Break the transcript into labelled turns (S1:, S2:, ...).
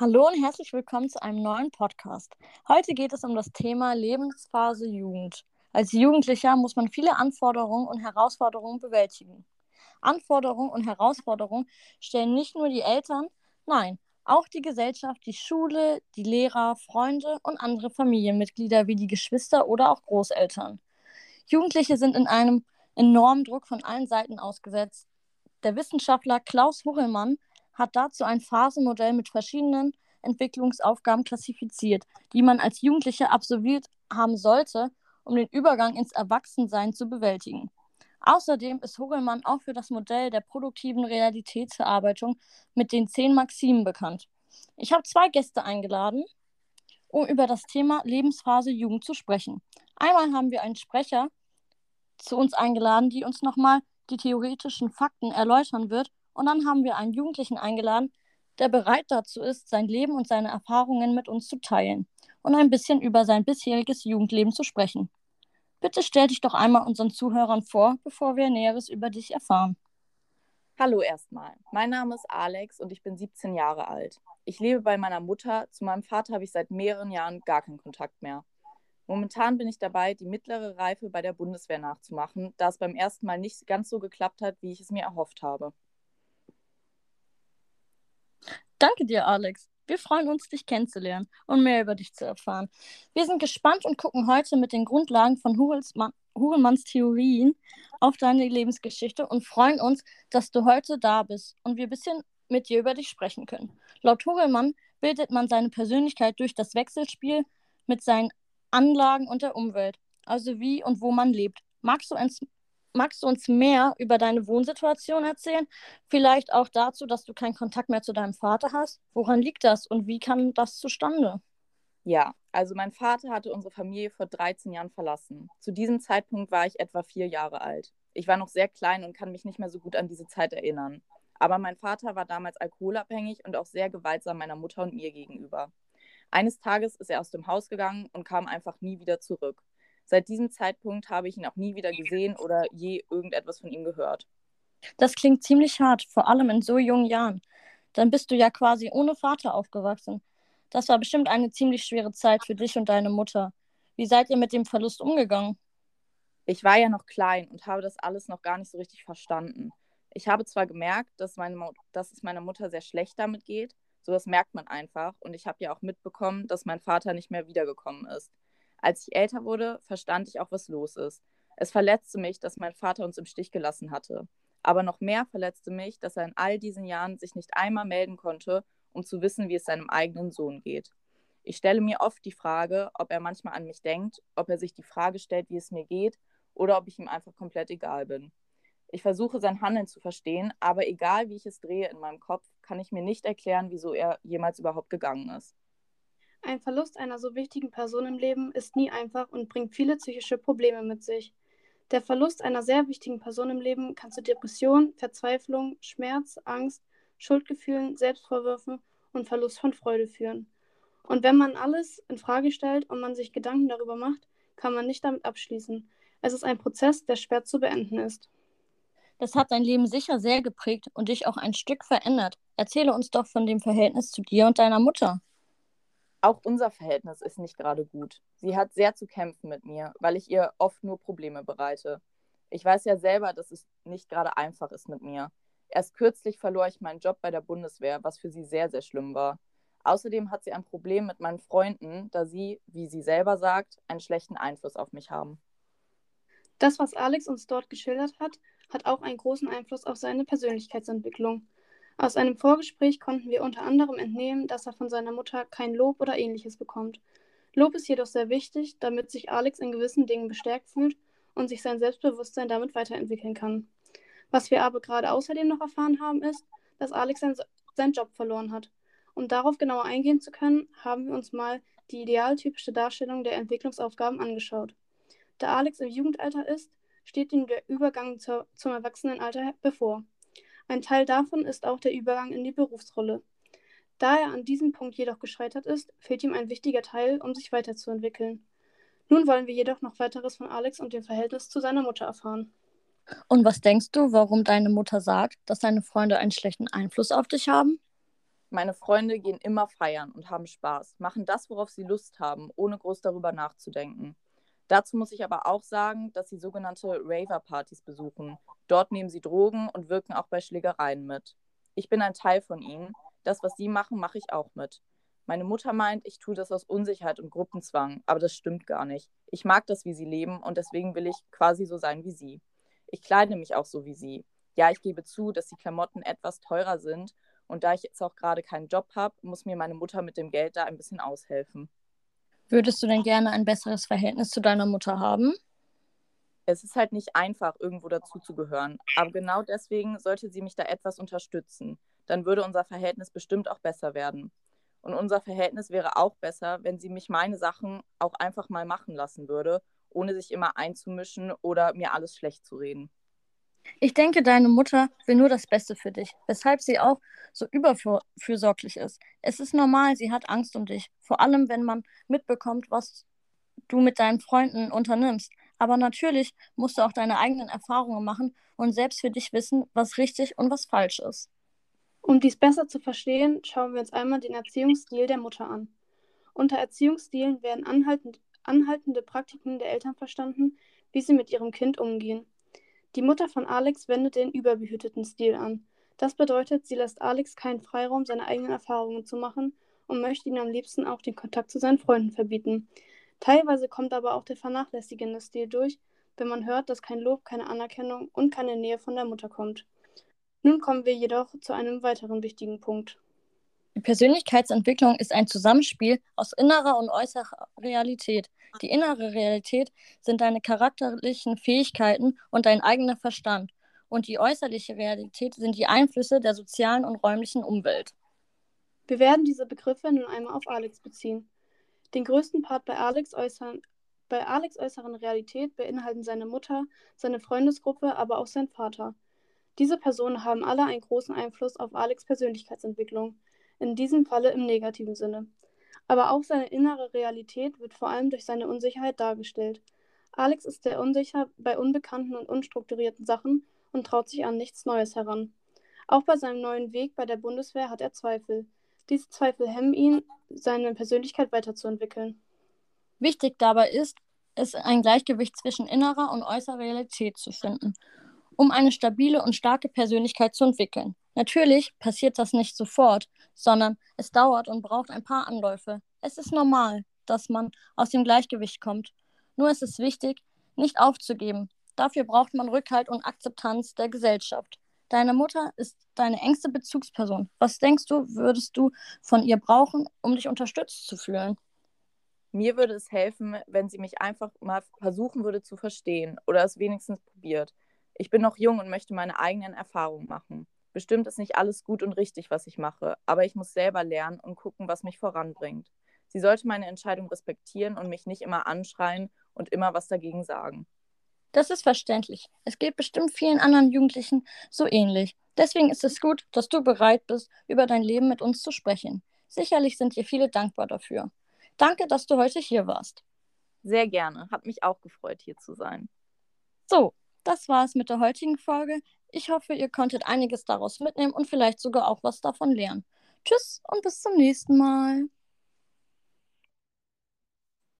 S1: Hallo und herzlich willkommen zu einem neuen Podcast. Heute geht es um das Thema Lebensphase Jugend. Als Jugendlicher muss man viele Anforderungen und Herausforderungen bewältigen. Anforderungen und Herausforderungen stellen nicht nur die Eltern, nein, auch die Gesellschaft, die Schule, die Lehrer, Freunde und andere Familienmitglieder wie die Geschwister oder auch Großeltern. Jugendliche sind in einem enormen Druck von allen Seiten ausgesetzt. Der Wissenschaftler Klaus Huchelmann hat dazu ein Phasenmodell mit verschiedenen Entwicklungsaufgaben klassifiziert, die man als Jugendlicher absolviert haben sollte, um den Übergang ins Erwachsensein zu bewältigen. Außerdem ist Hogelmann auch für das Modell der produktiven Realitätsverarbeitung mit den zehn Maximen bekannt. Ich habe zwei Gäste eingeladen, um über das Thema Lebensphase Jugend zu sprechen. Einmal haben wir einen Sprecher zu uns eingeladen, die uns nochmal die theoretischen Fakten erläutern wird und dann haben wir einen Jugendlichen eingeladen, der bereit dazu ist, sein Leben und seine Erfahrungen mit uns zu teilen und ein bisschen über sein bisheriges Jugendleben zu sprechen. Bitte stell dich doch einmal unseren Zuhörern vor, bevor wir Näheres über dich erfahren.
S2: Hallo erstmal. Mein Name ist Alex und ich bin 17 Jahre alt. Ich lebe bei meiner Mutter. Zu meinem Vater habe ich seit mehreren Jahren gar keinen Kontakt mehr. Momentan bin ich dabei, die mittlere Reife bei der Bundeswehr nachzumachen, da es beim ersten Mal nicht ganz so geklappt hat, wie ich es mir erhofft habe.
S1: Danke dir, Alex. Wir freuen uns, dich kennenzulernen und mehr über dich zu erfahren. Wir sind gespannt und gucken heute mit den Grundlagen von Hurelmanns Theorien auf deine Lebensgeschichte und freuen uns, dass du heute da bist und wir ein bisschen mit dir über dich sprechen können. Laut Hurelmann bildet man seine Persönlichkeit durch das Wechselspiel mit seinen Anlagen und der Umwelt, also wie und wo man lebt. Magst du uns magst du uns mehr über deine Wohnsituation erzählen? Vielleicht auch dazu, dass du keinen Kontakt mehr zu deinem Vater hast? Woran liegt das und wie kam das zustande?
S2: Ja, also mein Vater hatte unsere Familie vor 13 Jahren verlassen. Zu diesem Zeitpunkt war ich etwa vier Jahre alt. Ich war noch sehr klein und kann mich nicht mehr so gut an diese Zeit erinnern. Aber mein Vater war damals alkoholabhängig und auch sehr gewaltsam meiner Mutter und mir gegenüber. Eines Tages ist er aus dem Haus gegangen und kam einfach nie wieder zurück. Seit diesem Zeitpunkt habe ich ihn auch nie wieder gesehen oder je irgendetwas von ihm gehört.
S1: Das klingt ziemlich hart, vor allem in so jungen Jahren. Dann bist du ja quasi ohne Vater aufgewachsen. Das war bestimmt eine ziemlich schwere Zeit für dich und deine Mutter. Wie seid ihr mit dem Verlust umgegangen?
S2: Ich war ja noch klein und habe das alles noch gar nicht so richtig verstanden. Ich habe zwar gemerkt, dass, meine, dass es meiner Mutter sehr schlecht damit geht, sowas merkt man einfach, und ich habe ja auch mitbekommen, dass mein Vater nicht mehr wiedergekommen ist. Als ich älter wurde, verstand ich auch, was los ist. Es verletzte mich, dass mein Vater uns im Stich gelassen hatte. Aber noch mehr verletzte mich, dass er in all diesen Jahren sich nicht einmal melden konnte, um zu wissen, wie es seinem eigenen Sohn geht. Ich stelle mir oft die Frage, ob er manchmal an mich denkt, ob er sich die Frage stellt, wie es mir geht, oder ob ich ihm einfach komplett egal bin. Ich versuche sein Handeln zu verstehen, aber egal wie ich es drehe in meinem Kopf, kann ich mir nicht erklären, wieso er jemals überhaupt gegangen ist.
S3: Ein Verlust einer so wichtigen Person im Leben ist nie einfach und bringt viele psychische Probleme mit sich. Der Verlust einer sehr wichtigen Person im Leben kann zu Depression, Verzweiflung, Schmerz, Angst, Schuldgefühlen, Selbstvorwürfen und Verlust von Freude führen. Und wenn man alles in Frage stellt und man sich Gedanken darüber macht, kann man nicht damit abschließen. Es ist ein Prozess, der schwer zu beenden ist.
S1: Das hat dein Leben sicher sehr geprägt und dich auch ein Stück verändert. Erzähle uns doch von dem Verhältnis zu dir und deiner Mutter.
S2: Auch unser Verhältnis ist nicht gerade gut. Sie hat sehr zu kämpfen mit mir, weil ich ihr oft nur Probleme bereite. Ich weiß ja selber, dass es nicht gerade einfach ist mit mir. Erst kürzlich verlor ich meinen Job bei der Bundeswehr, was für sie sehr, sehr schlimm war. Außerdem hat sie ein Problem mit meinen Freunden, da sie, wie sie selber sagt, einen schlechten Einfluss auf mich haben.
S3: Das, was Alex uns dort geschildert hat, hat auch einen großen Einfluss auf seine Persönlichkeitsentwicklung. Aus einem Vorgespräch konnten wir unter anderem entnehmen, dass er von seiner Mutter kein Lob oder ähnliches bekommt. Lob ist jedoch sehr wichtig, damit sich Alex in gewissen Dingen bestärkt fühlt und sich sein Selbstbewusstsein damit weiterentwickeln kann. Was wir aber gerade außerdem noch erfahren haben, ist, dass Alex sein, seinen Job verloren hat. Um darauf genauer eingehen zu können, haben wir uns mal die idealtypische Darstellung der Entwicklungsaufgaben angeschaut. Da Alex im Jugendalter ist, steht ihm der Übergang zur, zum Erwachsenenalter bevor. Ein Teil davon ist auch der Übergang in die Berufsrolle. Da er an diesem Punkt jedoch gescheitert ist, fehlt ihm ein wichtiger Teil, um sich weiterzuentwickeln. Nun wollen wir jedoch noch weiteres von Alex und dem Verhältnis zu seiner Mutter erfahren.
S1: Und was denkst du, warum deine Mutter sagt, dass deine Freunde einen schlechten Einfluss auf dich haben?
S2: Meine Freunde gehen immer feiern und haben Spaß, machen das, worauf sie Lust haben, ohne groß darüber nachzudenken. Dazu muss ich aber auch sagen, dass sie sogenannte Raver-Partys besuchen. Dort nehmen sie Drogen und wirken auch bei Schlägereien mit. Ich bin ein Teil von ihnen. Das, was sie machen, mache ich auch mit. Meine Mutter meint, ich tue das aus Unsicherheit und Gruppenzwang, aber das stimmt gar nicht. Ich mag das, wie sie leben und deswegen will ich quasi so sein wie sie. Ich kleide mich auch so wie sie. Ja, ich gebe zu, dass die Klamotten etwas teurer sind und da ich jetzt auch gerade keinen Job habe, muss mir meine Mutter mit dem Geld da ein bisschen aushelfen.
S1: Würdest du denn gerne ein besseres Verhältnis zu deiner Mutter haben?
S2: Es ist halt nicht einfach, irgendwo dazuzugehören. Aber genau deswegen sollte sie mich da etwas unterstützen. Dann würde unser Verhältnis bestimmt auch besser werden. Und unser Verhältnis wäre auch besser, wenn sie mich meine Sachen auch einfach mal machen lassen würde, ohne sich immer einzumischen oder mir alles schlecht zu reden.
S1: Ich denke, deine Mutter will nur das Beste für dich, weshalb sie auch so überfürsorglich ist. Es ist normal, sie hat Angst um dich, vor allem wenn man mitbekommt, was du mit deinen Freunden unternimmst. Aber natürlich musst du auch deine eigenen Erfahrungen machen und selbst für dich wissen, was richtig und was falsch ist.
S3: Um dies besser zu verstehen, schauen wir uns einmal den Erziehungsstil der Mutter an. Unter Erziehungsstilen werden anhaltend, anhaltende Praktiken der Eltern verstanden, wie sie mit ihrem Kind umgehen. Die Mutter von Alex wendet den überbehüteten Stil an. Das bedeutet, sie lässt Alex keinen Freiraum, seine eigenen Erfahrungen zu machen und möchte ihm am liebsten auch den Kontakt zu seinen Freunden verbieten. Teilweise kommt aber auch der vernachlässigende Stil durch, wenn man hört, dass kein Lob, keine Anerkennung und keine Nähe von der Mutter kommt. Nun kommen wir jedoch zu einem weiteren wichtigen Punkt.
S1: Die Persönlichkeitsentwicklung ist ein Zusammenspiel aus innerer und äußerer Realität. Die innere Realität sind deine charakterlichen Fähigkeiten und dein eigener Verstand. Und die äußerliche Realität sind die Einflüsse der sozialen und räumlichen Umwelt.
S3: Wir werden diese Begriffe nun einmal auf Alex beziehen. Den größten Part bei Alex, äußeren, bei Alex äußeren Realität beinhalten seine Mutter, seine Freundesgruppe, aber auch sein Vater. Diese Personen haben alle einen großen Einfluss auf Alex Persönlichkeitsentwicklung, in diesem Falle im negativen Sinne. Aber auch seine innere Realität wird vor allem durch seine Unsicherheit dargestellt. Alex ist sehr unsicher bei unbekannten und unstrukturierten Sachen und traut sich an nichts Neues heran. Auch bei seinem neuen Weg bei der Bundeswehr hat er Zweifel. Diese Zweifel hemmen ihn, seine Persönlichkeit weiterzuentwickeln.
S1: Wichtig dabei ist, es ein Gleichgewicht zwischen innerer und äußerer Realität zu finden, um eine stabile und starke Persönlichkeit zu entwickeln. Natürlich passiert das nicht sofort, sondern es dauert und braucht ein paar Anläufe. Es ist normal, dass man aus dem Gleichgewicht kommt. Nur ist es wichtig, nicht aufzugeben. Dafür braucht man Rückhalt und Akzeptanz der Gesellschaft. Deine Mutter ist deine engste Bezugsperson. Was denkst du, würdest du von ihr brauchen, um dich unterstützt zu fühlen?
S2: Mir würde es helfen, wenn sie mich einfach mal versuchen würde zu verstehen oder es wenigstens probiert. Ich bin noch jung und möchte meine eigenen Erfahrungen machen. Bestimmt ist nicht alles gut und richtig, was ich mache, aber ich muss selber lernen und gucken, was mich voranbringt. Sie sollte meine Entscheidung respektieren und mich nicht immer anschreien und immer was dagegen sagen.
S1: Das ist verständlich. Es geht bestimmt vielen anderen Jugendlichen so ähnlich. Deswegen ist es gut, dass du bereit bist, über dein Leben mit uns zu sprechen. Sicherlich sind dir viele dankbar dafür. Danke, dass du heute hier warst.
S2: Sehr gerne. Hat mich auch gefreut, hier zu sein.
S1: So, das war es mit der heutigen Folge. Ich hoffe, ihr konntet einiges daraus mitnehmen und vielleicht sogar auch was davon lernen. Tschüss und bis zum nächsten Mal.